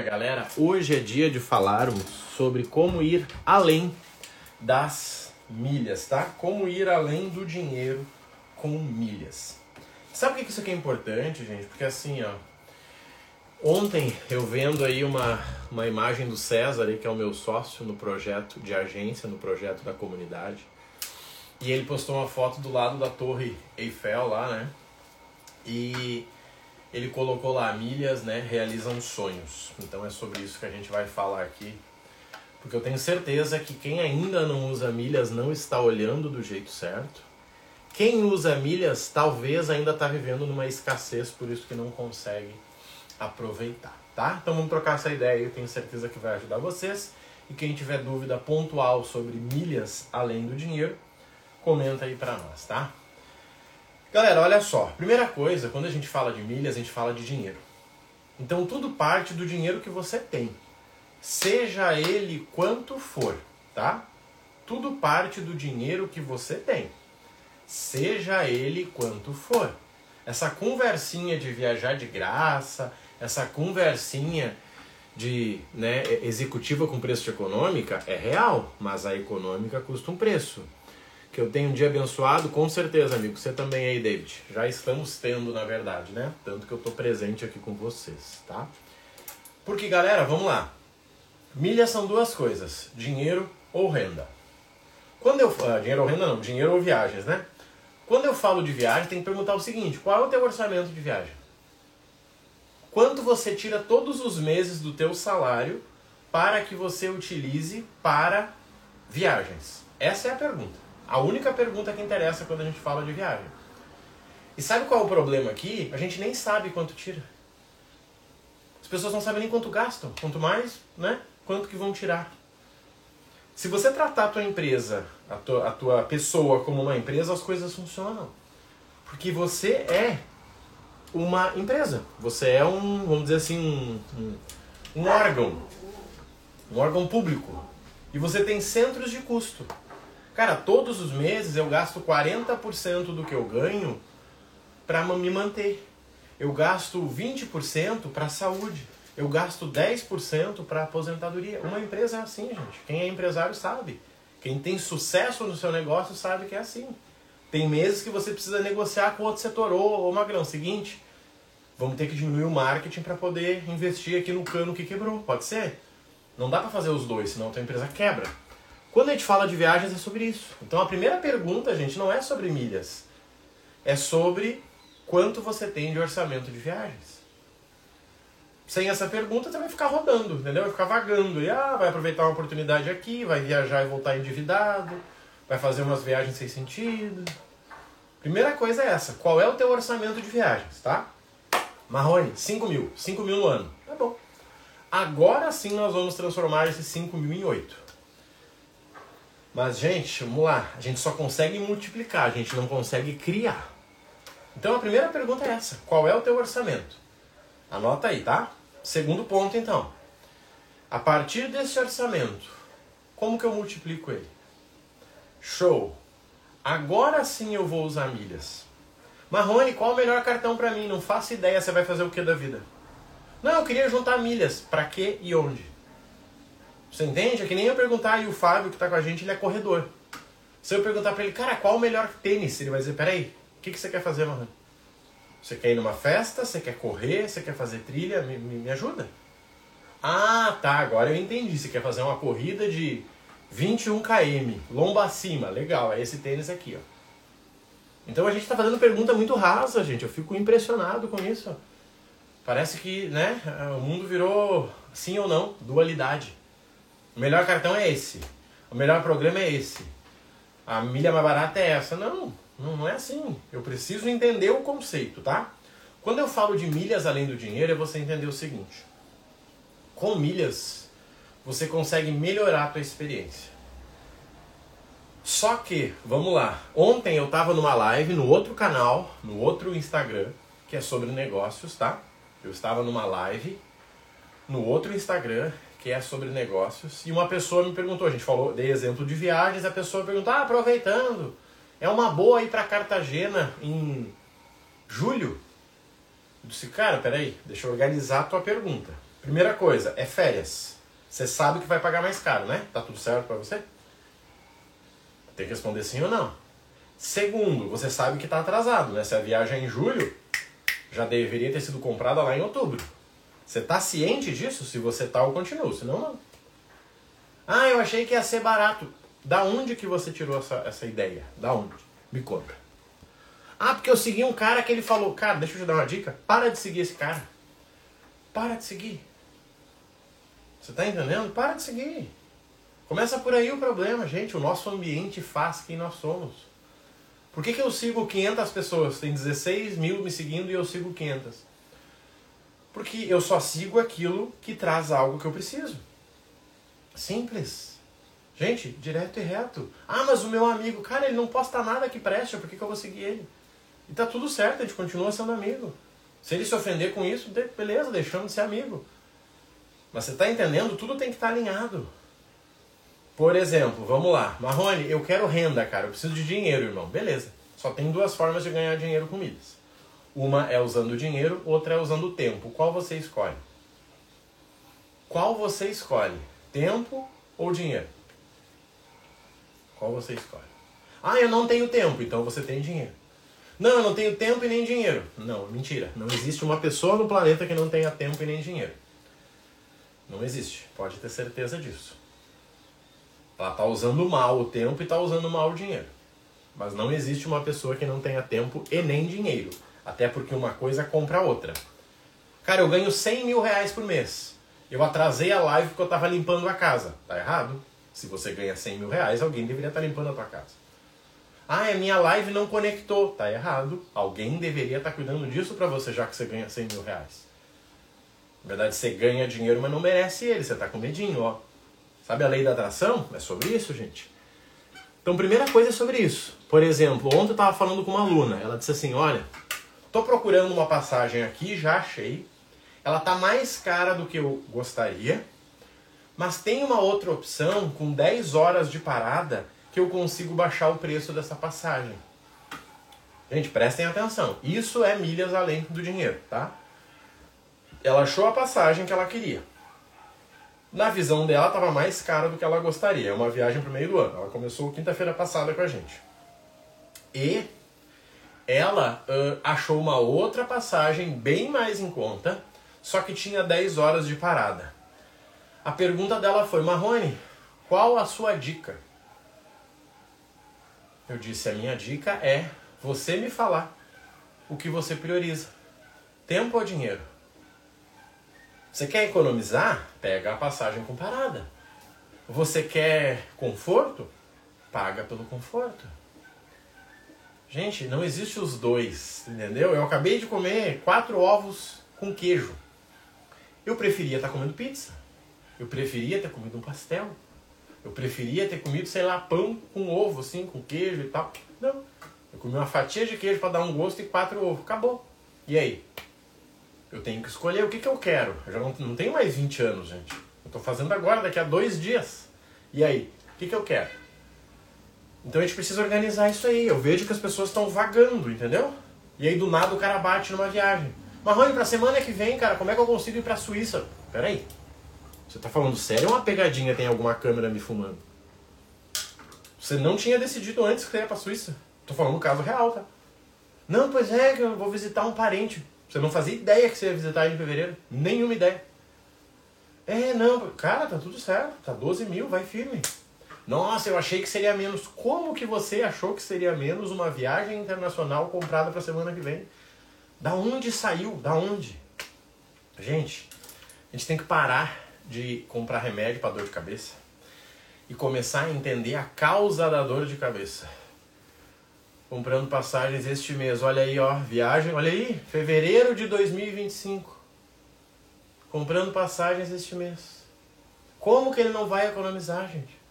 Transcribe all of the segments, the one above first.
galera, hoje é dia de falarmos sobre como ir além das milhas, tá? Como ir além do dinheiro com milhas. Sabe por que isso aqui é importante, gente? Porque assim, ó, ontem eu vendo aí uma, uma imagem do César, aí, que é o meu sócio no projeto de agência, no projeto da comunidade, e ele postou uma foto do lado da Torre Eiffel lá, né? E ele colocou lá milhas, né, realizam sonhos. Então é sobre isso que a gente vai falar aqui. Porque eu tenho certeza que quem ainda não usa milhas não está olhando do jeito certo. Quem usa milhas talvez ainda está vivendo numa escassez, por isso que não consegue aproveitar, tá? Então vamos trocar essa ideia, eu tenho certeza que vai ajudar vocês. E quem tiver dúvida pontual sobre milhas além do dinheiro, comenta aí para nós, tá? Galera, olha só. Primeira coisa, quando a gente fala de milhas, a gente fala de dinheiro. Então tudo parte do dinheiro que você tem. Seja ele quanto for, tá? Tudo parte do dinheiro que você tem. Seja ele quanto for. Essa conversinha de viajar de graça, essa conversinha de né, executiva com preço de econômica é real, mas a econômica custa um preço que eu tenho um dia abençoado, com certeza, amigo. Você também aí, David. Já estamos tendo, na verdade, né? Tanto que eu tô presente aqui com vocês, tá? Porque, galera, vamos lá. Milhas são duas coisas: dinheiro ou renda. Quando eu uh, dinheiro ou renda não, dinheiro ou viagens, né? Quando eu falo de viagem, tem que perguntar o seguinte: qual é o teu orçamento de viagem? Quanto você tira todos os meses do teu salário para que você utilize para viagens? Essa é a pergunta. A única pergunta que interessa quando a gente fala de viagem. E sabe qual é o problema aqui? A gente nem sabe quanto tira. As pessoas não sabem nem quanto gastam. Quanto mais, né? Quanto que vão tirar. Se você tratar a tua empresa, a tua, a tua pessoa como uma empresa, as coisas funcionam. Porque você é uma empresa. Você é um, vamos dizer assim, um, um, um órgão. Um órgão público. E você tem centros de custo. Cara, todos os meses eu gasto 40% do que eu ganho para me manter. Eu gasto 20% para saúde. Eu gasto 10% para aposentadoria. Uma empresa é assim, gente. Quem é empresário sabe. Quem tem sucesso no seu negócio sabe que é assim. Tem meses que você precisa negociar com outro setor. Ô, ô Magrão, seguinte, vamos ter que diminuir o marketing para poder investir aqui no cano que quebrou. Pode ser? Não dá para fazer os dois, senão a tua empresa quebra. Quando a gente fala de viagens é sobre isso. Então a primeira pergunta, gente, não é sobre milhas. É sobre quanto você tem de orçamento de viagens. Sem essa pergunta, você vai ficar rodando, entendeu? Vai ficar vagando. E ah, vai aproveitar uma oportunidade aqui, vai viajar e voltar endividado, vai fazer umas viagens sem sentido. Primeira coisa é essa. Qual é o teu orçamento de viagens, tá? Marrone, 5 mil. 5 mil no ano. Tá bom. Agora sim nós vamos transformar esses 5 mil em 8. Mas, gente, vamos lá. A gente só consegue multiplicar, a gente não consegue criar. Então a primeira pergunta é essa: qual é o teu orçamento? Anota aí, tá? Segundo ponto, então. A partir desse orçamento, como que eu multiplico ele? Show! Agora sim eu vou usar milhas. Marrone, qual o melhor cartão para mim? Não faço ideia, você vai fazer o que da vida? Não, eu queria juntar milhas. Para quê e onde? Você entende? É que nem eu perguntar, e o Fábio que está com a gente, ele é corredor. Se eu perguntar para ele, cara, qual o melhor tênis? Ele vai dizer, peraí, o que, que você quer fazer, Marrone? Você quer ir numa festa? Você quer correr? Você quer fazer trilha? Me, me, me ajuda. Ah, tá, agora eu entendi. Você quer fazer uma corrida de 21 km, lomba acima. Legal, é esse tênis aqui, ó. Então a gente está fazendo pergunta muito rasa, gente. Eu fico impressionado com isso. Parece que, né, o mundo virou sim ou não, dualidade. O melhor cartão é esse. O melhor programa é esse. A milha mais barata é essa. Não, não é assim. Eu preciso entender o conceito, tá? Quando eu falo de milhas além do dinheiro, é você entender o seguinte. Com milhas, você consegue melhorar a tua experiência. Só que, vamos lá. Ontem eu estava numa live no outro canal, no outro Instagram, que é sobre negócios, tá? Eu estava numa live no outro Instagram que é sobre negócios. E uma pessoa me perguntou, a gente falou, dei exemplo de viagens, a pessoa perguntou, ah, aproveitando, é uma boa ir para Cartagena em julho? Eu disse, cara, peraí, deixa eu organizar a tua pergunta. Primeira coisa, é férias. Você sabe que vai pagar mais caro, né? Tá tudo certo para você? Tem que responder sim ou não. Segundo, você sabe que está atrasado, né? Se a viagem é em julho, já deveria ter sido comprada lá em outubro. Você está ciente disso? Se você tá, eu continuo. Senão, não. Ah, eu achei que ia ser barato. Da onde que você tirou essa, essa ideia? Da onde? Me conta. Ah, porque eu segui um cara que ele falou, cara, deixa eu te dar uma dica. Para de seguir esse cara. Para de seguir. Você tá entendendo? Para de seguir. Começa por aí o problema, gente. O nosso ambiente faz quem nós somos. Por que, que eu sigo 500 pessoas? Tem 16 mil me seguindo e eu sigo 500. Porque eu só sigo aquilo que traz algo que eu preciso. Simples. Gente, direto e reto. Ah, mas o meu amigo, cara, ele não posta nada que preste, por que, que eu vou seguir ele? E tá tudo certo, a gente continua sendo amigo. Se ele se ofender com isso, beleza, deixamos de ser amigo. Mas você está entendendo? Tudo tem que estar tá alinhado. Por exemplo, vamos lá. Marrone, eu quero renda, cara. Eu preciso de dinheiro, irmão. Beleza. Só tem duas formas de ganhar dinheiro com milhas. Uma é usando dinheiro, outra é usando tempo. Qual você escolhe? Qual você escolhe? Tempo ou dinheiro? Qual você escolhe? Ah, eu não tenho tempo, então você tem dinheiro. Não, eu não tenho tempo e nem dinheiro. Não, mentira. Não existe uma pessoa no planeta que não tenha tempo e nem dinheiro. Não existe. Pode ter certeza disso. Ela está usando mal o tempo e está usando mal o dinheiro. Mas não existe uma pessoa que não tenha tempo e nem dinheiro. Até porque uma coisa compra a outra. Cara, eu ganho 100 mil reais por mês. Eu atrasei a live porque eu estava limpando a casa. Tá errado? Se você ganha 100 mil reais, alguém deveria estar tá limpando a tua casa. Ah, a minha live não conectou. Tá errado. Alguém deveria estar tá cuidando disso para você, já que você ganha 100 mil reais. Na verdade, você ganha dinheiro, mas não merece ele. Você tá com medinho, ó. Sabe a lei da atração? É sobre isso, gente. Então, primeira coisa é sobre isso. Por exemplo, ontem eu estava falando com uma aluna. Ela disse assim: Olha, tô procurando uma passagem aqui, já achei. Ela tá mais cara do que eu gostaria, mas tem uma outra opção com 10 horas de parada que eu consigo baixar o preço dessa passagem. Gente, prestem atenção. Isso é milhas além do dinheiro, tá? Ela achou a passagem que ela queria. Na visão dela, estava mais cara do que ela gostaria. É uma viagem para o meio do ano. Ela começou quinta-feira passada com a gente. E ela uh, achou uma outra passagem bem mais em conta, só que tinha 10 horas de parada. A pergunta dela foi: Marrone, qual a sua dica? Eu disse: a minha dica é você me falar o que você prioriza: tempo ou dinheiro? Você quer economizar? Pega a passagem com parada. Você quer conforto? Paga pelo conforto. Gente, não existe os dois, entendeu? Eu acabei de comer quatro ovos com queijo. Eu preferia estar comendo pizza. Eu preferia ter comido um pastel. Eu preferia ter comido, sei lá, pão com ovo, assim, com queijo e tal. Não. Eu comi uma fatia de queijo para dar um gosto e quatro ovos. Acabou. E aí? Eu tenho que escolher o que, que eu quero. Eu já não, não tenho mais 20 anos, gente. Eu estou fazendo agora, daqui a dois dias. E aí? O que, que eu quero? Então a gente precisa organizar isso aí. Eu vejo que as pessoas estão vagando, entendeu? E aí do nada o cara bate numa viagem. Marrone, pra semana que vem, cara, como é que eu consigo ir pra Suíça? Peraí. Você tá falando sério ou uma pegadinha tem alguma câmera me fumando? Você não tinha decidido antes que você ia pra Suíça. Tô falando um caso real, tá? Não, pois é, que eu vou visitar um parente. Você não fazia ideia que você ia visitar ele em fevereiro? Nenhuma ideia. É, não, cara, tá tudo certo. Tá 12 mil, vai firme. Nossa, eu achei que seria menos. Como que você achou que seria menos uma viagem internacional comprada pra semana que vem? Da onde saiu? Da onde? Gente, a gente tem que parar de comprar remédio para dor de cabeça e começar a entender a causa da dor de cabeça. Comprando passagens este mês, olha aí, ó, viagem, olha aí, fevereiro de 2025. Comprando passagens este mês. Como que ele não vai economizar, gente?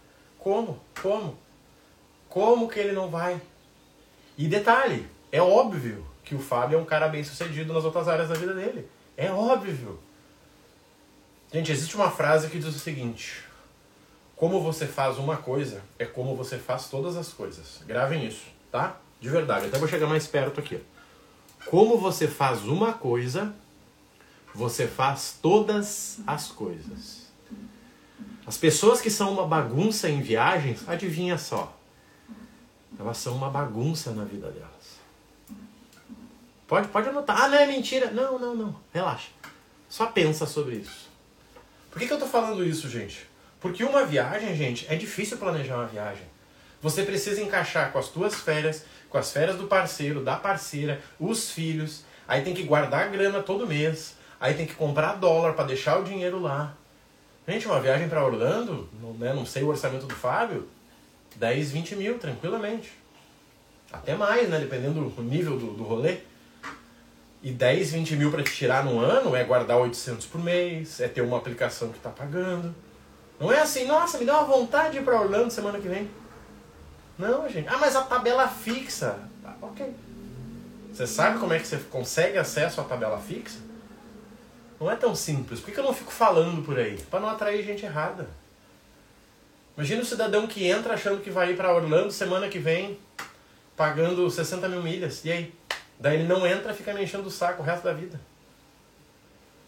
Como? Como? Como que ele não vai? E detalhe, é óbvio que o Fábio é um cara bem sucedido nas outras áreas da vida dele. É óbvio. Gente, existe uma frase que diz o seguinte: Como você faz uma coisa é como você faz todas as coisas. Gravem isso, tá? De verdade, até vou chegar mais perto aqui. Como você faz uma coisa, você faz todas as coisas. As pessoas que são uma bagunça em viagens, adivinha só, elas são uma bagunça na vida delas. Pode, pode anotar. Ah, não é mentira. Não, não, não. Relaxa. Só pensa sobre isso. Por que, que eu tô falando isso, gente? Porque uma viagem, gente, é difícil planejar uma viagem. Você precisa encaixar com as tuas férias, com as férias do parceiro, da parceira, os filhos. Aí tem que guardar grana todo mês. Aí tem que comprar dólar para deixar o dinheiro lá. Gente, uma viagem para Orlando, né, não sei o orçamento do Fábio, 10, 20 mil, tranquilamente. Até mais, né? Dependendo do nível do, do rolê. E 10, 20 mil para te tirar no ano é guardar 800 por mês, é ter uma aplicação que está pagando. Não é assim, nossa, me dá uma vontade de ir para Orlando semana que vem. Não, gente. Ah, mas a tabela fixa. Ah, ok. Você sabe como é que você consegue acesso à tabela fixa? Não é tão simples. Por que eu não fico falando por aí? Para não atrair gente errada. Imagina o cidadão que entra achando que vai ir para Orlando semana que vem, pagando 60 mil milhas. E aí? Daí ele não entra fica me enchendo o saco o resto da vida.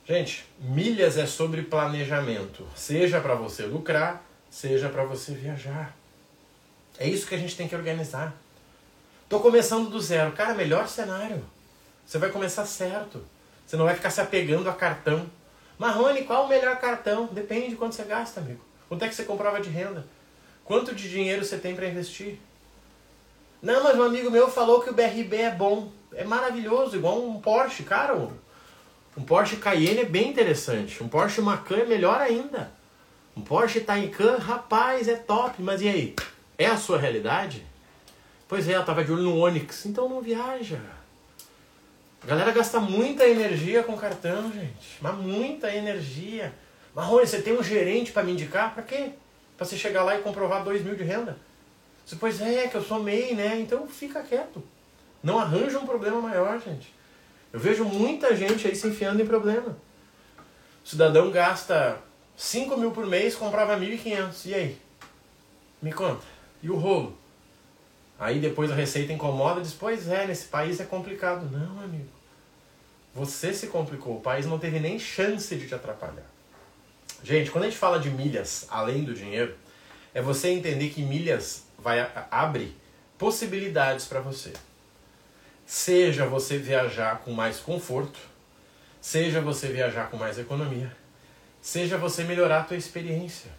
Gente, milhas é sobre planejamento. Seja para você lucrar, seja para você viajar. É isso que a gente tem que organizar. Tô começando do zero. Cara, melhor cenário. Você vai começar certo. Você não vai ficar se apegando a cartão. Marrone, qual o melhor cartão? Depende de quanto você gasta, amigo. Quanto é que você comprova de renda? Quanto de dinheiro você tem para investir? Não, mas um amigo meu falou que o BRB é bom. É maravilhoso, igual um Porsche, cara. Um Porsche Cayenne é bem interessante. Um Porsche Macan é melhor ainda. Um Porsche Taycan, rapaz, é top. Mas e aí? É a sua realidade? Pois é, eu tava de olho no Onix. Então não viaja. A galera gasta muita energia com cartão, gente. Mas muita energia. Marrone, você tem um gerente para me indicar? Para quê? Para você chegar lá e comprovar 2 mil de renda? Você, pois é, que eu sou MEI, né? Então fica quieto. Não arranja um problema maior, gente. Eu vejo muita gente aí se enfiando em problema. O cidadão gasta 5 mil por mês, comprava 1.500. E aí? Me conta. E o rolo? Aí depois a receita incomoda e diz, pois é, nesse país é complicado. Não, amigo. Você se complicou. O país não teve nem chance de te atrapalhar. Gente, quando a gente fala de milhas além do dinheiro, é você entender que milhas vai abre possibilidades para você. Seja você viajar com mais conforto, seja você viajar com mais economia, seja você melhorar a tua experiência.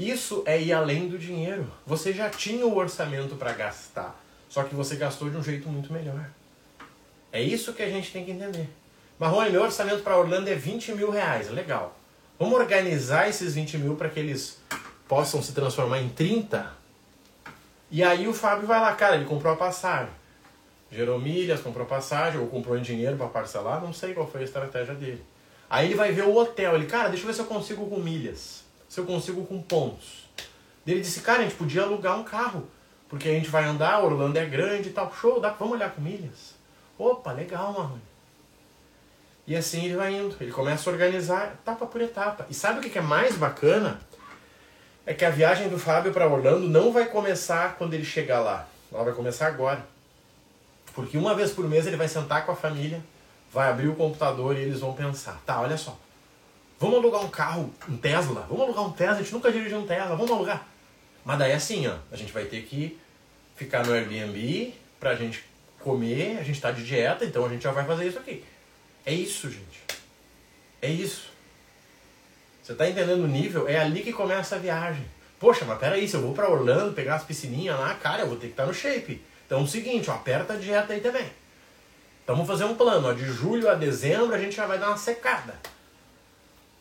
Isso é ir além do dinheiro. Você já tinha o orçamento para gastar, só que você gastou de um jeito muito melhor. É isso que a gente tem que entender. Marrone, meu orçamento para Orlando é 20 mil reais. Legal. Vamos organizar esses 20 mil para que eles possam se transformar em 30? E aí o Fábio vai lá, cara, ele comprou a passagem. Gerou milhas, comprou passagem, ou comprou em dinheiro para parcelar, não sei qual foi a estratégia dele. Aí ele vai ver o hotel, ele, cara, deixa eu ver se eu consigo com milhas, se eu consigo com pontos. Ele disse, cara, a gente podia alugar um carro, porque a gente vai andar, Orlando é grande e tal, show, dá, vamos olhar com milhas. Opa, legal, Marrone. E assim ele vai indo. Ele começa a organizar etapa por etapa. E sabe o que é mais bacana? É que a viagem do Fábio para Orlando não vai começar quando ele chegar lá. Ela vai começar agora. Porque uma vez por mês ele vai sentar com a família, vai abrir o computador e eles vão pensar: tá, olha só, vamos alugar um carro, um Tesla? Vamos alugar um Tesla? A gente nunca dirigiu um Tesla, vamos alugar. Mas daí é assim, ó, a gente vai ter que ficar no Airbnb pra gente comer, a gente tá de dieta, então a gente já vai fazer isso aqui. É isso, gente. É isso. Você tá entendendo o nível? É ali que começa a viagem. Poxa, mas peraí, se eu vou para Orlando pegar as piscininhas lá, cara, eu vou ter que estar tá no shape. Então é o seguinte, ó, aperta a dieta aí também. Então vamos fazer um plano, ó, de julho a dezembro a gente já vai dar uma secada.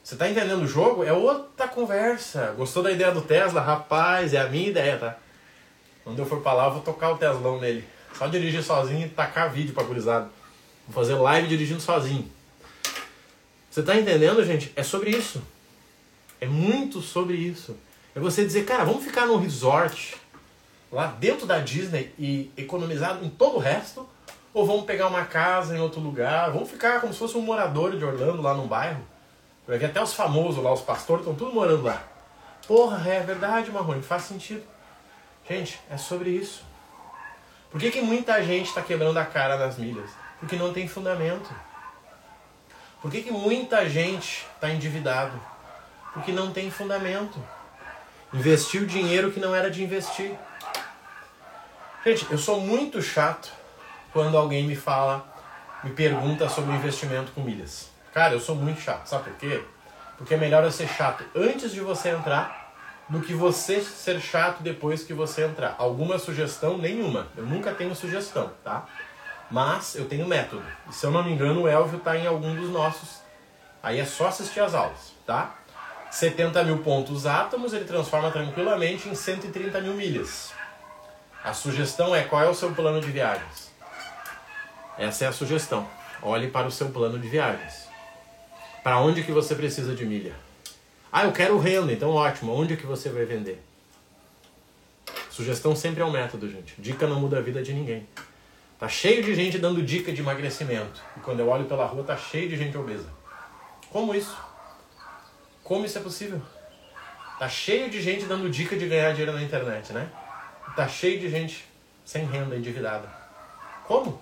Você tá entendendo o jogo? É outra conversa. Gostou da ideia do Tesla? Rapaz, é a minha ideia, tá? Quando eu for pra lá, eu vou tocar o Teslão nele. Só dirigir sozinho e tacar vídeo pra gurizada. Vou fazer live dirigindo sozinho. Você tá entendendo, gente? É sobre isso. É muito sobre isso. É você dizer, cara, vamos ficar num resort lá dentro da Disney e economizar em todo o resto? Ou vamos pegar uma casa em outro lugar? Vamos ficar como se fosse um morador de Orlando lá num bairro? Vai ver até os famosos lá, os pastores estão tudo morando lá. Porra, é verdade, Marrone, faz sentido. Gente, é sobre isso. Por que, que muita gente está quebrando a cara nas milhas? Porque não tem fundamento. Por que, que muita gente está endividado? Porque não tem fundamento. Investiu dinheiro que não era de investir. Gente, eu sou muito chato quando alguém me fala, me pergunta sobre investimento com milhas. Cara, eu sou muito chato. Sabe por quê? Porque é melhor eu ser chato antes de você entrar do que você ser chato depois que você entrar. Alguma sugestão? Nenhuma. Eu nunca tenho sugestão, tá? Mas eu tenho método. E se eu não me engano, o Elvio está em algum dos nossos. Aí é só assistir as aulas, tá? 70 mil pontos átomos ele transforma tranquilamente em 130 mil milhas. A sugestão é qual é o seu plano de viagens? Essa é a sugestão. Olhe para o seu plano de viagens. Para onde que você precisa de milha? Ah, eu quero renda, então ótimo. Onde que você vai vender? Sugestão sempre é um método, gente. Dica não muda a vida de ninguém. Tá cheio de gente dando dica de emagrecimento. E quando eu olho pela rua, tá cheio de gente obesa. Como isso? Como isso é possível? Tá cheio de gente dando dica de ganhar dinheiro na internet, né? Tá cheio de gente sem renda, endividada. Como?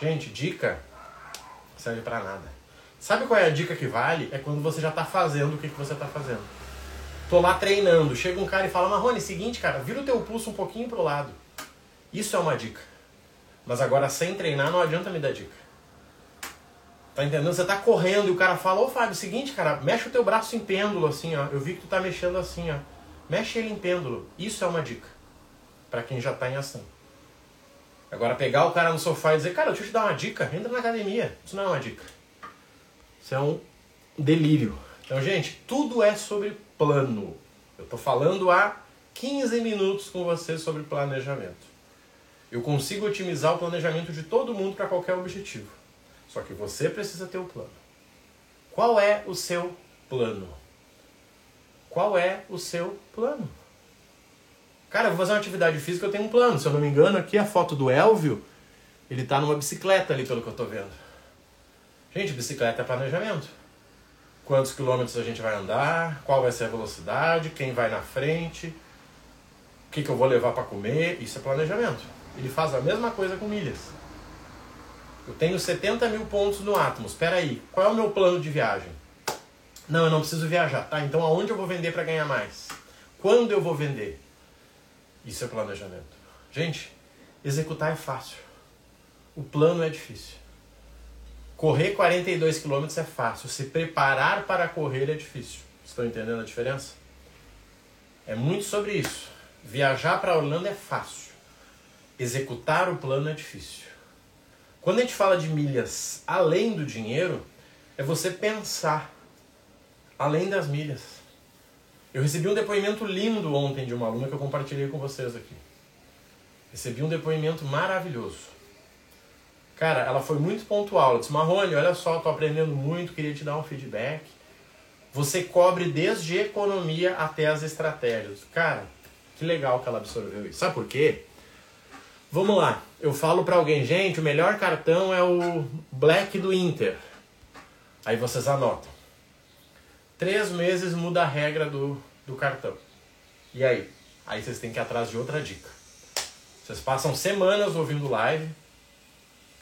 Gente, dica serve para nada. Sabe qual é a dica que vale? É quando você já tá fazendo o que, que você tá fazendo. Tô lá treinando, chega um cara e fala, Marrone, seguinte, cara, vira o teu pulso um pouquinho pro lado. Isso é uma dica. Mas agora, sem treinar, não adianta me dar dica. Tá entendendo? Você tá correndo e o cara fala, ô Fábio, seguinte, cara, mexe o teu braço em pêndulo, assim, ó. Eu vi que tu tá mexendo assim, ó. Mexe ele em pêndulo. Isso é uma dica. para quem já tá em ação. Agora, pegar o cara no sofá e dizer, cara, deixa eu te dar uma dica, entra na academia. Isso não é uma dica. Isso é um delírio. Então, gente, tudo é sobre plano. Eu tô falando há 15 minutos com você sobre planejamento. Eu consigo otimizar o planejamento de todo mundo para qualquer objetivo. Só que você precisa ter um plano. Qual é o seu plano? Qual é o seu plano? Cara, eu vou fazer uma atividade física, eu tenho um plano. Se eu não me engano, aqui a foto do Elvio, ele está numa bicicleta ali, pelo que eu estou vendo. Gente, bicicleta é planejamento. Quantos quilômetros a gente vai andar, qual vai ser a velocidade, quem vai na frente, o que, que eu vou levar para comer, isso é planejamento. Ele faz a mesma coisa com milhas. Eu tenho 70 mil pontos no Atmos. Espera aí, qual é o meu plano de viagem? Não, eu não preciso viajar. Tá, então aonde eu vou vender para ganhar mais? Quando eu vou vender? Isso é planejamento. Gente, executar é fácil. O plano é difícil. Correr 42 km é fácil. Se preparar para correr é difícil. Estão entendendo a diferença? É muito sobre isso. Viajar para Orlando é fácil executar o plano é difícil. Quando a gente fala de milhas além do dinheiro, é você pensar além das milhas. Eu recebi um depoimento lindo ontem de uma aluna que eu compartilhei com vocês aqui. Recebi um depoimento maravilhoso. Cara, ela foi muito pontual. Ela disse: Marrone, olha só, tô aprendendo muito, queria te dar um feedback. Você cobre desde economia até as estratégias. Cara, que legal que ela absorveu isso. Sabe por quê? Vamos lá, eu falo para alguém, gente, o melhor cartão é o Black do Inter. Aí vocês anotam. Três meses muda a regra do, do cartão. E aí? Aí vocês têm que ir atrás de outra dica. Vocês passam semanas ouvindo live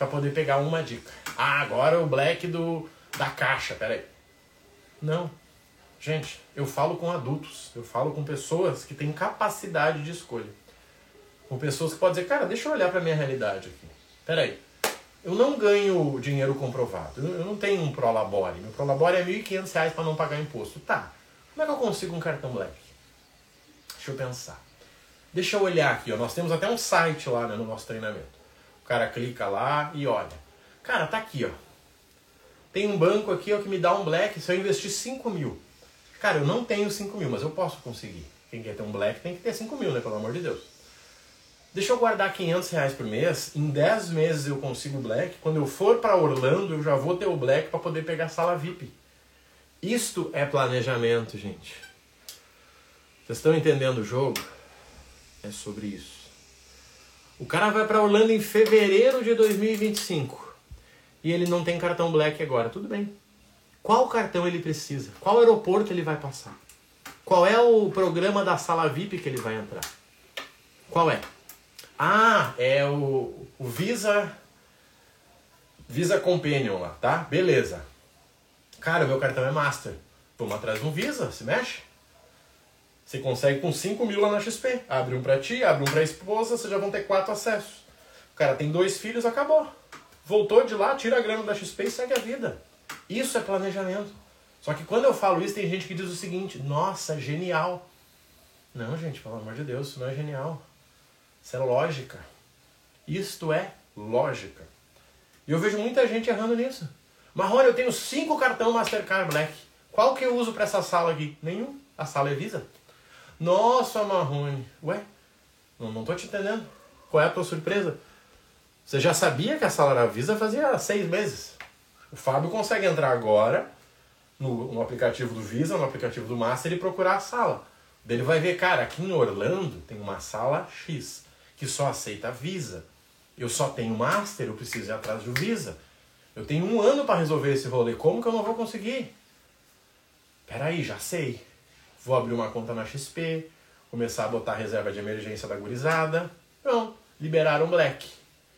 para poder pegar uma dica. Ah, agora o Black do da caixa, peraí. Não. Gente, eu falo com adultos, eu falo com pessoas que têm capacidade de escolha com pessoas que podem dizer, cara, deixa eu olhar para minha realidade aqui. Peraí, eu não ganho dinheiro comprovado, eu não tenho um Prolabore. Meu Prolabore é R$ 1.500 para não pagar imposto. Tá, como é que eu consigo um cartão black? Deixa eu pensar. Deixa eu olhar aqui, ó. nós temos até um site lá né, no nosso treinamento. O cara clica lá e olha. Cara, tá aqui, ó. Tem um banco aqui ó, que me dá um black se eu investir 5 mil. Cara, eu não tenho 5 mil, mas eu posso conseguir. Quem quer ter um black tem que ter 5 mil, né? Pelo amor de Deus. Deixa eu guardar 500 reais por mês, em 10 meses eu consigo Black. Quando eu for para Orlando, eu já vou ter o Black para poder pegar sala VIP. Isto é planejamento, gente. Vocês estão entendendo o jogo? É sobre isso. O cara vai para Orlando em fevereiro de 2025 e ele não tem cartão Black agora. Tudo bem. Qual cartão ele precisa? Qual aeroporto ele vai passar? Qual é o programa da sala VIP que ele vai entrar? Qual é? Ah, é o, o Visa Visa Companion lá, tá? Beleza. Cara, meu cartão é Master. Vamos atrás de um Visa, se mexe. Você consegue com 5 mil lá na XP. Abre um pra ti, abre um pra esposa, vocês já vão ter quatro acessos. O cara tem dois filhos, acabou. Voltou de lá, tira a grana da XP e segue a vida. Isso é planejamento. Só que quando eu falo isso, tem gente que diz o seguinte: nossa, genial. Não, gente, pelo amor de Deus, isso não é genial. Isso é lógica. Isto é lógica. E eu vejo muita gente errando nisso. Marrone, eu tenho cinco cartão Mastercard Black. Qual que eu uso para essa sala aqui? Nenhum. A sala é Visa. Nossa, Marrone. Ué, não, não tô te entendendo. Qual é a tua surpresa? Você já sabia que a sala era Visa fazia seis meses. O Fábio consegue entrar agora no, no aplicativo do Visa, no aplicativo do Master e procurar a sala. Ele vai ver, cara, aqui em Orlando tem uma sala X que só aceita Visa. Eu só tenho Master, eu preciso ir atrás do Visa. Eu tenho um ano para resolver esse rolê. Como que eu não vou conseguir? Peraí, já sei. Vou abrir uma conta na XP, começar a botar reserva de emergência da gurizada. Não, liberaram Black.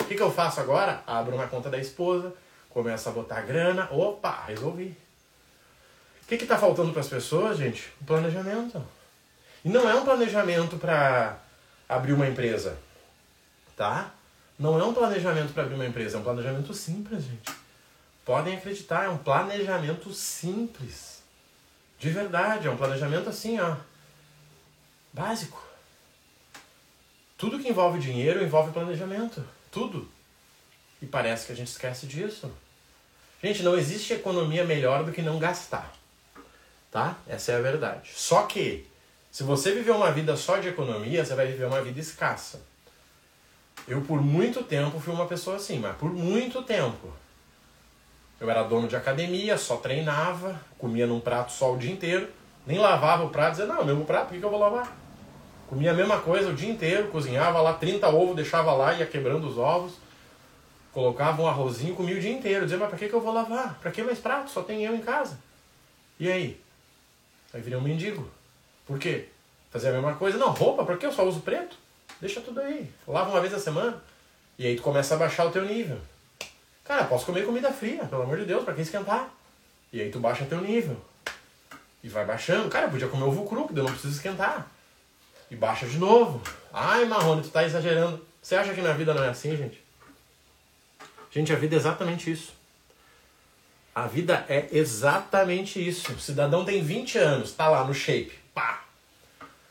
O que, que eu faço agora? Abro uma conta da esposa, começo a botar grana. Opa, resolvi. O que está faltando para as pessoas, gente? O planejamento. E não é um planejamento para abrir uma empresa, tá? Não é um planejamento para abrir uma empresa, é um planejamento simples, gente. Podem acreditar, é um planejamento simples. De verdade, é um planejamento assim, ó. Básico. Tudo que envolve dinheiro envolve planejamento. Tudo. E parece que a gente esquece disso. Gente, não existe economia melhor do que não gastar. Tá? Essa é a verdade. Só que, se você viver uma vida só de economia, você vai viver uma vida escassa. Eu, por muito tempo, fui uma pessoa assim, mas por muito tempo. Eu era dono de academia, só treinava, comia num prato só o dia inteiro, nem lavava o prato, dizia, não, mesmo prato, por que, que eu vou lavar? Comia a mesma coisa o dia inteiro, cozinhava lá 30 ovos, deixava lá, ia quebrando os ovos, colocava um arrozinho, comia o dia inteiro. Dizia, mas pra que, que eu vou lavar? Pra que mais prato? Só tem eu em casa. E aí? Aí virei um mendigo. Por quê? Fazer a mesma coisa? Não, roupa, pra que eu só uso preto? Deixa tudo aí. Lava uma vez a semana. E aí tu começa a baixar o teu nível. Cara, posso comer comida fria, pelo amor de Deus, pra que esquentar? E aí tu baixa teu nível. E vai baixando. Cara, podia comer ovo cru, porque eu não preciso esquentar. E baixa de novo. Ai, Marrone, tu tá exagerando. Você acha que na vida não é assim, gente? Gente, a vida é exatamente isso. A vida é exatamente isso. O cidadão tem 20 anos, tá lá no shape. Pá!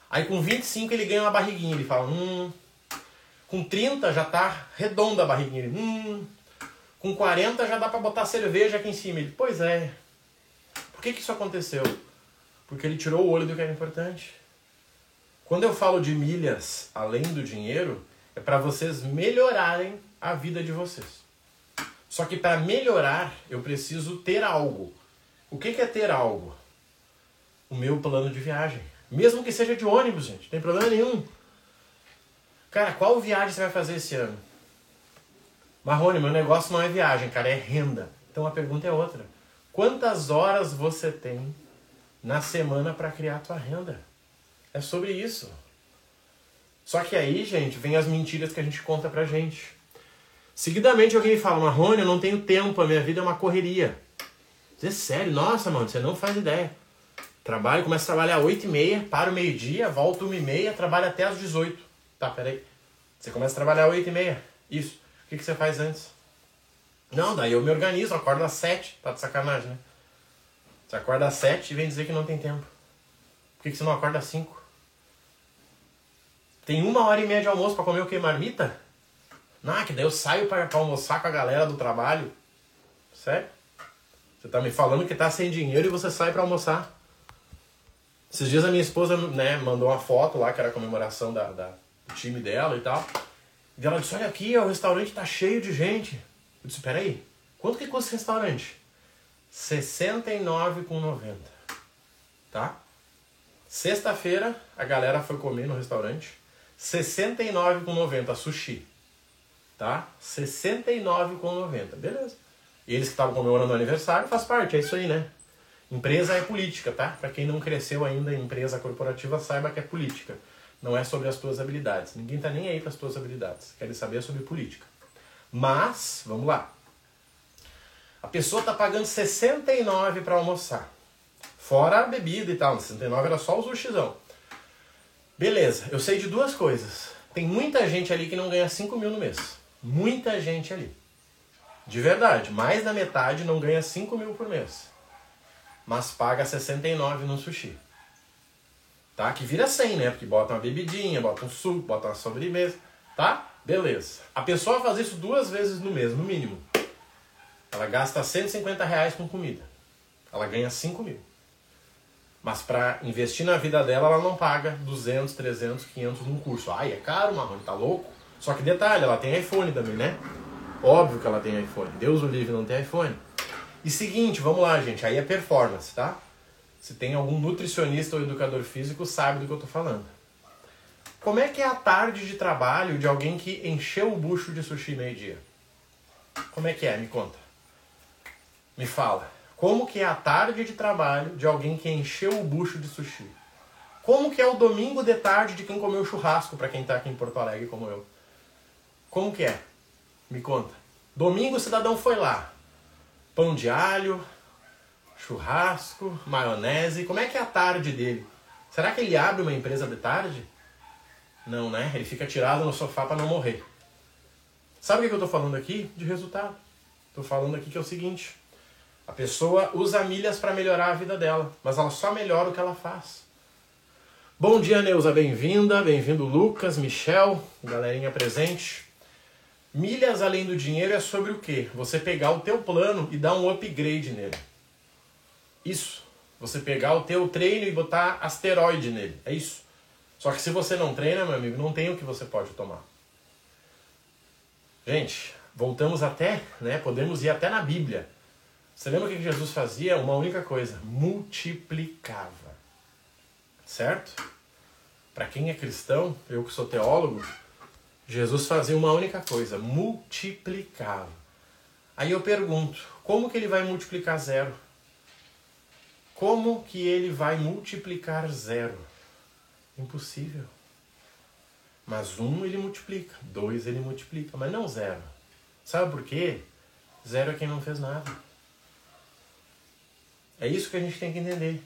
Aí com 25 ele ganha uma barriguinha. Ele fala, hum. Com 30 já tá redonda a barriguinha. Ele, hum. Com 40 já dá para botar cerveja aqui em cima. Ele, pois é. Por que, que isso aconteceu? Porque ele tirou o olho do que era importante. Quando eu falo de milhas além do dinheiro, é para vocês melhorarem a vida de vocês. Só que para melhorar, eu preciso ter algo. O que, que é ter algo? O meu plano de viagem. Mesmo que seja de ônibus, gente, não tem problema nenhum. Cara, qual viagem você vai fazer esse ano? Marrone, meu negócio não é viagem, cara, é renda. Então a pergunta é outra. Quantas horas você tem na semana para criar a tua renda? É sobre isso. Só que aí, gente, vem as mentiras que a gente conta pra gente. Seguidamente alguém fala, Marrone, eu não tenho tempo, a minha vida é uma correria. Você é sério? Nossa, mano, você não faz ideia. Trabalho, começa a trabalhar às 8h30, para o meio-dia, volta 1h30, trabalha até às 18 Tá, peraí. Você começa a trabalhar às 8h30. Isso. O que, que você faz antes? Não, daí eu me organizo, acordo às 7. Tá de sacanagem, né? Você acorda às 7 e vem dizer que não tem tempo. Por que, que você não acorda às 5? Tem uma hora e meia de almoço para comer o que? Marmita? Não, que daí eu saio para almoçar com a galera do trabalho. Sério? Você tá me falando que tá sem dinheiro e você sai para almoçar. Esses dias a minha esposa né, mandou uma foto lá, que era a comemoração da, da, do time dela e tal. E ela disse, olha aqui, o restaurante tá cheio de gente. Eu disse, peraí, quanto que custa esse restaurante? R$ 69,90. Tá? Sexta-feira, a galera foi comer no restaurante. R$ 69,90 sushi. Tá? R$ 69,90. Beleza. E eles que estavam comemorando o aniversário, faz parte, é isso aí, né? Empresa é política, tá? Para quem não cresceu ainda em empresa corporativa, saiba que é política. Não é sobre as tuas habilidades. Ninguém tá nem aí para as tuas habilidades. Querem saber sobre política. Mas, vamos lá. A pessoa tá pagando 69 para almoçar. Fora a bebida e tal. 69 era só o sushizão. Beleza, eu sei de duas coisas. Tem muita gente ali que não ganha 5 mil no mês. Muita gente ali. De verdade, mais da metade não ganha 5 mil por mês. Mas paga 69 no sushi. Tá? Que vira 100, né? Porque bota uma bebidinha, bota um suco, bota uma sobremesa. Tá? Beleza. A pessoa faz isso duas vezes no mês, no mínimo. Ela gasta 150 reais com comida. Ela ganha 5 mil. Mas para investir na vida dela, ela não paga 200, 300, 500 num curso. Ai, é caro, Marrone, tá louco? Só que detalhe, ela tem iPhone também, né? Óbvio que ela tem iPhone. Deus o livre não tem iPhone. E seguinte, vamos lá, gente. Aí é performance, tá? Se tem algum nutricionista ou educador físico, sabe do que eu tô falando. Como é que é a tarde de trabalho de alguém que encheu o bucho de sushi meio-dia? Como é que é? Me conta. Me fala. Como que é a tarde de trabalho de alguém que encheu o bucho de sushi? Como que é o domingo de tarde de quem comeu churrasco, para quem tá aqui em Porto Alegre como eu? Como que é? Me conta. Domingo o cidadão foi lá. Pão de alho, churrasco, maionese. Como é que é a tarde dele? Será que ele abre uma empresa de tarde? Não, né? Ele fica tirado no sofá para não morrer. Sabe o que eu tô falando aqui? De resultado. Tô falando aqui que é o seguinte: a pessoa usa milhas para melhorar a vida dela, mas ela só melhora o que ela faz. Bom dia, Neuza, bem-vinda, bem-vindo Lucas, Michel, galerinha presente. Milhas além do dinheiro é sobre o quê? Você pegar o teu plano e dar um upgrade nele. Isso. Você pegar o teu treino e botar asteroide nele. É isso. Só que se você não treina, meu amigo, não tem o que você pode tomar. Gente, voltamos até, né? Podemos ir até na Bíblia. Você lembra o que Jesus fazia? Uma única coisa: multiplicava. Certo? Para quem é cristão, eu que sou teólogo, Jesus fazia uma única coisa: multiplicava. Aí eu pergunto: como que ele vai multiplicar zero? Como que ele vai multiplicar zero? Impossível. Mas um ele multiplica, dois ele multiplica, mas não zero. Sabe por quê? Zero é quem não fez nada. É isso que a gente tem que entender.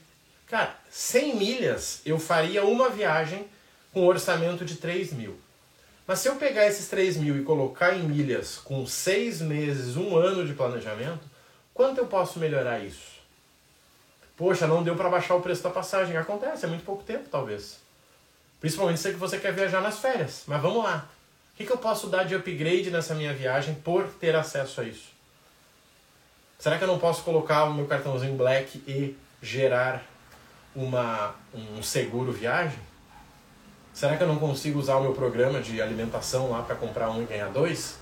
Cara, 100 milhas eu faria uma viagem com um orçamento de 3 mil. Mas se eu pegar esses 3 mil e colocar em milhas com 6 meses, um ano de planejamento, quanto eu posso melhorar isso? Poxa, não deu para baixar o preço da passagem. Acontece, é muito pouco tempo talvez. Principalmente se você quer viajar nas férias. Mas vamos lá. O que, que eu posso dar de upgrade nessa minha viagem por ter acesso a isso? Será que eu não posso colocar o meu cartãozinho Black e gerar uma, um seguro viagem? Será que eu não consigo usar o meu programa de alimentação lá para comprar um e ganhar dois?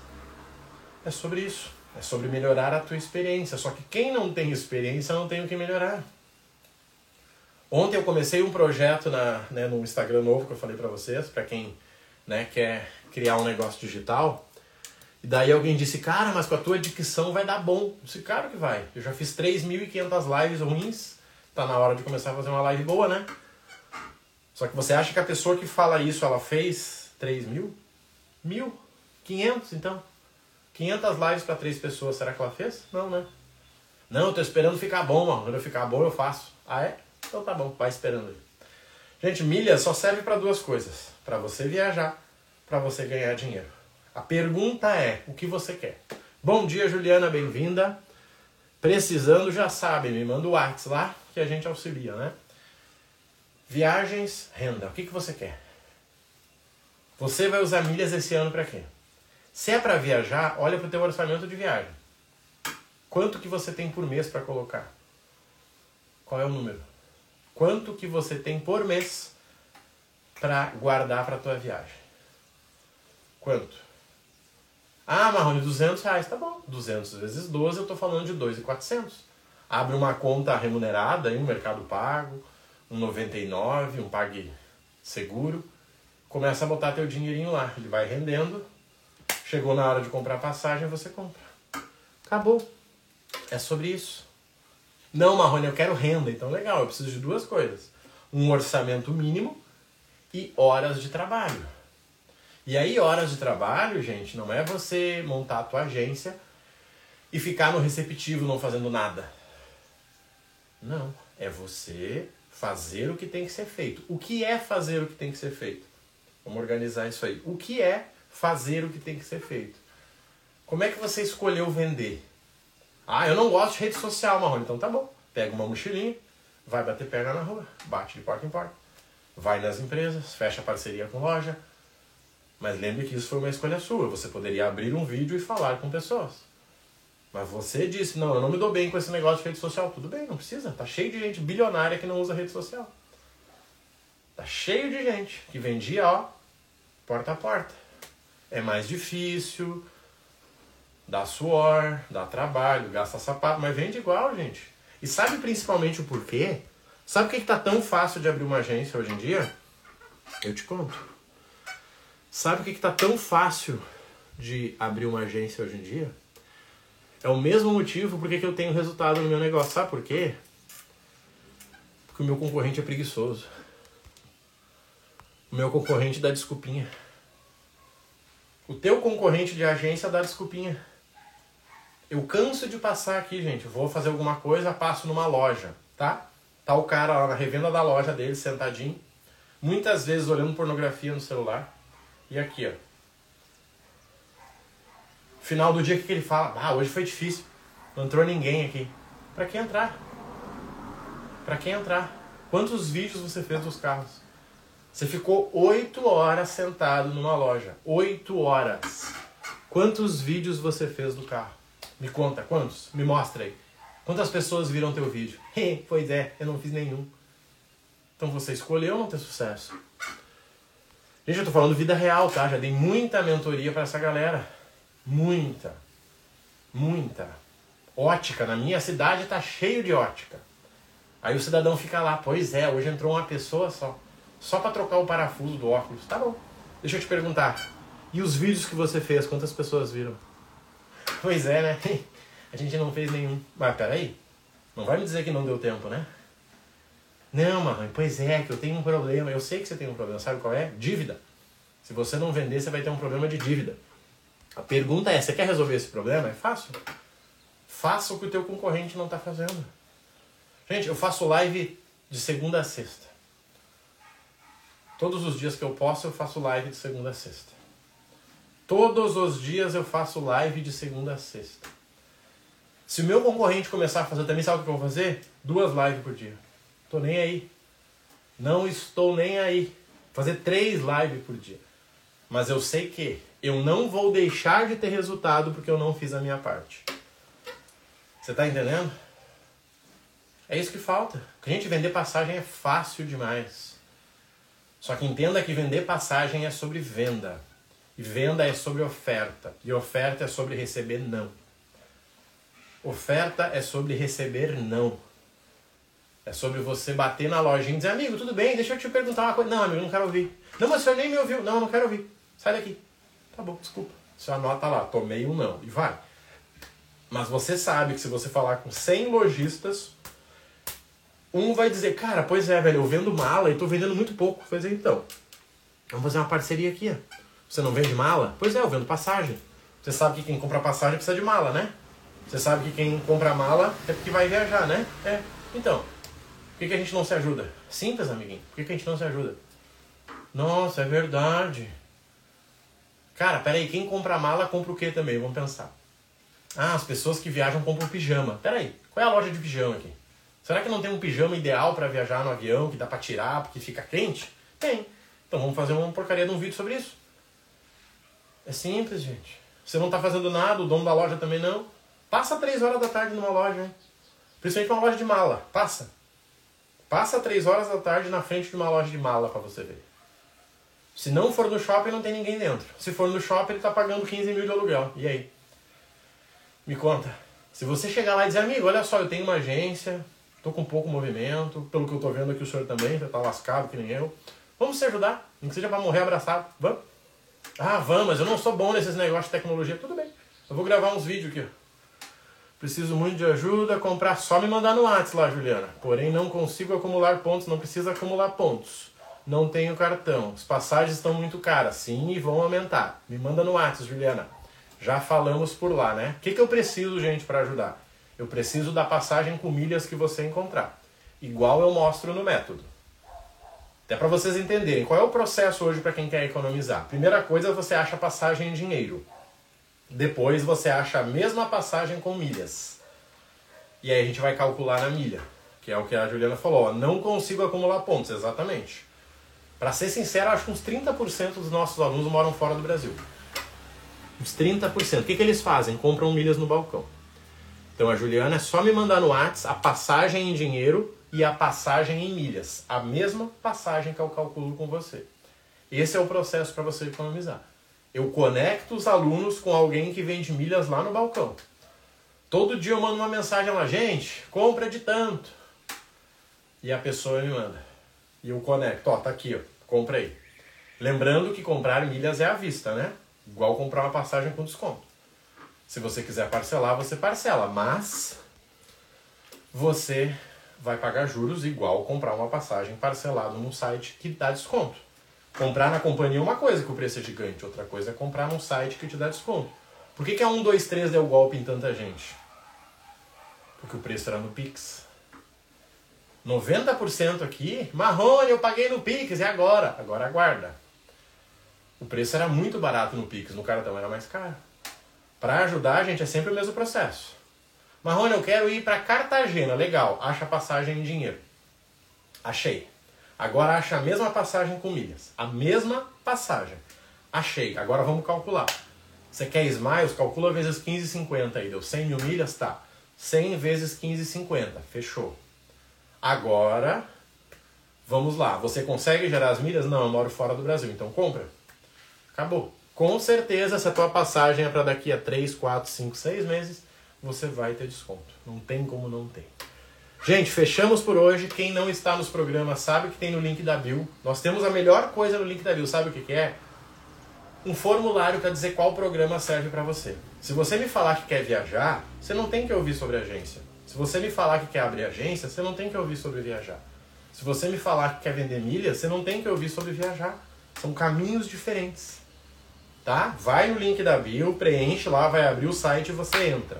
É sobre isso. É sobre melhorar a tua experiência. Só que quem não tem experiência não tem o que melhorar. Ontem eu comecei um projeto na, né, no Instagram novo que eu falei para vocês, para quem né, quer criar um negócio digital. E daí alguém disse, cara, mas com a tua dicção vai dar bom. Eu disse, claro que vai. Eu já fiz 3.500 lives ruins, tá na hora de começar a fazer uma live boa, né? Só que você acha que a pessoa que fala isso, ela fez 3 mil? Mil? 500, então? 500 lives para três pessoas, será que ela fez? Não, né? Não, eu tô esperando ficar bom, mano. Quando eu ficar bom, eu faço. Ah, é? Então tá bom, vai esperando aí. Gente, milha só serve para duas coisas: para você viajar, para você ganhar dinheiro. A pergunta é: o que você quer? Bom dia, Juliana, bem-vinda. Precisando, já sabe, me manda o WhatsApp lá que a gente auxilia, né? Viagens, renda. O que, que você quer? Você vai usar milhas esse ano para quê? Se é para viajar, olha para o teu orçamento de viagem. Quanto que você tem por mês para colocar? Qual é o número? Quanto que você tem por mês para guardar para tua viagem. Quanto? Ah, Marrone, 200 reais, tá bom. 200 vezes 12, eu estou falando de 2,400. Abre uma conta remunerada, um Mercado Pago, um 99, um Pague Seguro. Começa a botar teu dinheirinho lá. Ele vai rendendo. Chegou na hora de comprar passagem, você compra. Acabou. É sobre isso. Não, Marrone, eu quero renda. Então, legal, eu preciso de duas coisas: um orçamento mínimo e horas de trabalho. E aí, horas de trabalho, gente, não é você montar a tua agência e ficar no receptivo não fazendo nada. Não, é você fazer o que tem que ser feito. O que é fazer o que tem que ser feito? Vamos organizar isso aí. O que é fazer o que tem que ser feito? Como é que você escolheu vender? Ah, eu não gosto de rede social, Marrone. Então tá bom. Pega uma mochilinha, vai bater perna na rua, bate de porta em porta, vai nas empresas, fecha parceria com loja. Mas lembre que isso foi uma escolha sua. Você poderia abrir um vídeo e falar com pessoas. Mas você disse, não, eu não me dou bem com esse negócio de rede social. Tudo bem, não precisa. Tá cheio de gente bilionária que não usa rede social. Tá cheio de gente que vendia, ó, porta a porta. É mais difícil, dá suor, dá trabalho, gasta sapato, mas vende igual, gente. E sabe principalmente o porquê? Sabe o que está tão fácil de abrir uma agência hoje em dia? Eu te conto. Sabe o que está tão fácil de abrir uma agência hoje em dia? É o mesmo motivo por que eu tenho resultado no meu negócio. Sabe por quê? Porque o meu concorrente é preguiçoso. O meu concorrente dá desculpinha. O teu concorrente de agência dá desculpinha. Eu canso de passar aqui, gente. Vou fazer alguma coisa, passo numa loja, tá? Tá o cara lá na revenda da loja dele, sentadinho. Muitas vezes olhando pornografia no celular. E aqui, ó. Final do dia, o que, ele fala? Ah, hoje foi difícil. Não entrou ninguém aqui. Para que entrar? Para que entrar? Quantos vídeos você fez dos carros? Você ficou oito horas sentado numa loja. Oito horas. Quantos vídeos você fez do carro? Me conta, quantos? Me mostra aí. Quantas pessoas viram teu vídeo? pois é, eu não fiz nenhum. Então você escolheu não ter sucesso. Gente, eu tô falando vida real, tá? Já dei muita mentoria para essa galera. Muita. Muita. Ótica. Na minha cidade tá cheio de ótica. Aí o cidadão fica lá, pois é, hoje entrou uma pessoa só. Só para trocar o parafuso do óculos. Tá bom. Deixa eu te perguntar. E os vídeos que você fez, quantas pessoas viram? Pois é, né? A gente não fez nenhum. Mas peraí. Não vai me dizer que não deu tempo, né? Não, mãe, pois é, que eu tenho um problema. Eu sei que você tem um problema. Sabe qual é? Dívida. Se você não vender, você vai ter um problema de dívida. A pergunta é, você quer resolver esse problema? É fácil. Faça o que o teu concorrente não está fazendo. Gente, eu faço live de segunda a sexta. Todos os dias que eu posso, eu faço live de segunda a sexta. Todos os dias eu faço live de segunda a sexta. Se o meu concorrente começar a fazer também, sabe o que eu vou fazer? Duas lives por dia. Tô nem aí. Não estou nem aí. Fazer três lives por dia. Mas eu sei que eu não vou deixar de ter resultado porque eu não fiz a minha parte. Você está entendendo? É isso que falta. A gente vender passagem é fácil demais. Só que entenda que vender passagem é sobre venda. E venda é sobre oferta. E oferta é sobre receber não. Oferta é sobre receber não. É sobre você bater na lojinha e dizer, amigo, tudo bem, deixa eu te perguntar uma coisa. Não, amigo, não quero ouvir. Não, mas o senhor nem me ouviu. Não, não quero ouvir. Sai daqui. Tá bom, desculpa. Você anota lá, tomei um não. E vai. Mas você sabe que se você falar com 100 lojistas, um vai dizer, cara, pois é, velho, eu vendo mala e tô vendendo muito pouco. Pois é, então. Vamos fazer uma parceria aqui, ó. Você não vende mala? Pois é, eu vendo passagem. Você sabe que quem compra passagem precisa de mala, né? Você sabe que quem compra mala é porque vai viajar, né? É. Então, por que, que a gente não se ajuda? Simples, amiguinho. Por que, que a gente não se ajuda? Nossa, é verdade. Cara, peraí, quem compra mala compra o que também? Vamos pensar. Ah, as pessoas que viajam compram pijama. Peraí, qual é a loja de pijama aqui? Será que não tem um pijama ideal para viajar no avião, que dá para tirar porque fica quente? Tem. Então vamos fazer uma porcaria de um vídeo sobre isso. É simples, gente. Você não está fazendo nada, o dono da loja também não. Passa três horas da tarde numa loja, hein? Principalmente uma loja de mala. Passa. Passa três horas da tarde na frente de uma loja de mala para você ver. Se não for no shopping, não tem ninguém dentro. Se for no shopping, ele está pagando 15 mil de aluguel. E aí? Me conta. Se você chegar lá e dizer, amigo, olha só, eu tenho uma agência, tô com pouco movimento, pelo que eu tô vendo aqui o senhor também, você tá lascado que nem eu. Vamos se ajudar, nem que seja para morrer abraçado. Vamos? Ah, vamos, eu não sou bom nesses negócios de tecnologia. Tudo bem. Eu vou gravar uns vídeos aqui. Preciso muito de ajuda, comprar só me mandar no WhatsApp lá, Juliana. Porém, não consigo acumular pontos, não precisa acumular pontos não tenho cartão. As passagens estão muito caras. Sim, e vão aumentar. Me manda no WhatsApp, Juliana. Já falamos por lá, né? O que, que eu preciso, gente, para ajudar? Eu preciso da passagem com milhas que você encontrar. Igual eu mostro no método. Até para vocês entenderem, qual é o processo hoje para quem quer economizar? Primeira coisa, você acha passagem em dinheiro. Depois você acha a mesma passagem com milhas. E aí a gente vai calcular na milha, que é o que a Juliana falou. Ó, não consigo acumular pontos, exatamente. Para ser sincero, acho que uns 30% dos nossos alunos moram fora do Brasil. Uns 30%. O que, que eles fazem? Compram milhas no balcão. Então a Juliana é só me mandar no WhatsApp a passagem em dinheiro e a passagem em milhas. A mesma passagem que eu calculo com você. Esse é o processo para você economizar. Eu conecto os alunos com alguém que vende milhas lá no balcão. Todo dia eu mando uma mensagem lá, gente, compra de tanto. E a pessoa me manda. E eu conecto, ó, tá aqui, ó, compra aí. Lembrando que comprar milhas é à vista, né? Igual comprar uma passagem com desconto. Se você quiser parcelar, você parcela, mas você vai pagar juros igual comprar uma passagem parcelada num site que dá desconto. Comprar na companhia é uma coisa que o preço é gigante, outra coisa é comprar num site que te dá desconto. Por que, que a 1, 2, 3 deu golpe em tanta gente? Porque o preço era no Pix. 90% aqui, Marrone, eu paguei no Pix, e agora? Agora aguarda. O preço era muito barato no Pix, no cartão era mais caro. Para ajudar a gente é sempre o mesmo processo. Marrone, eu quero ir para Cartagena, legal, acha passagem em dinheiro. Achei. Agora acha a mesma passagem com milhas. A mesma passagem. Achei. Agora vamos calcular. Você quer Smiles? Calcula vezes 15,50 aí. Deu 100 mil milhas? Tá. 100 vezes 15,50. Fechou. Agora, vamos lá. Você consegue gerar as milhas? Não, eu moro fora do Brasil. Então compra. Acabou. Com certeza, se a tua passagem é para daqui a 3, 4, 5, 6 meses, você vai ter desconto. Não tem como não ter. Gente, fechamos por hoje. Quem não está nos programas sabe que tem no link da Bill. Nós temos a melhor coisa no link da Bill. Sabe o que, que é? Um formulário para dizer qual programa serve para você. Se você me falar que quer viajar, você não tem que ouvir sobre agência. Se você me falar que quer abrir agência, você não tem que ouvir sobre viajar. Se você me falar que quer vender milhas, você não tem que ouvir sobre viajar. São caminhos diferentes tá? Vai no link da bio, preenche lá, vai abrir o site e você entra.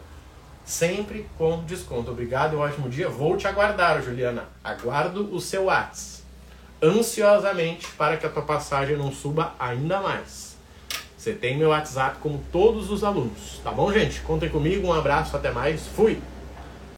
Sempre com desconto. Obrigado e um ótimo dia. Vou te aguardar, Juliana. Aguardo o seu WhatsApp. Ansiosamente para que a tua passagem não suba ainda mais. Você tem meu WhatsApp como todos os alunos. Tá bom, gente? Contem comigo. Um abraço, até mais. Fui!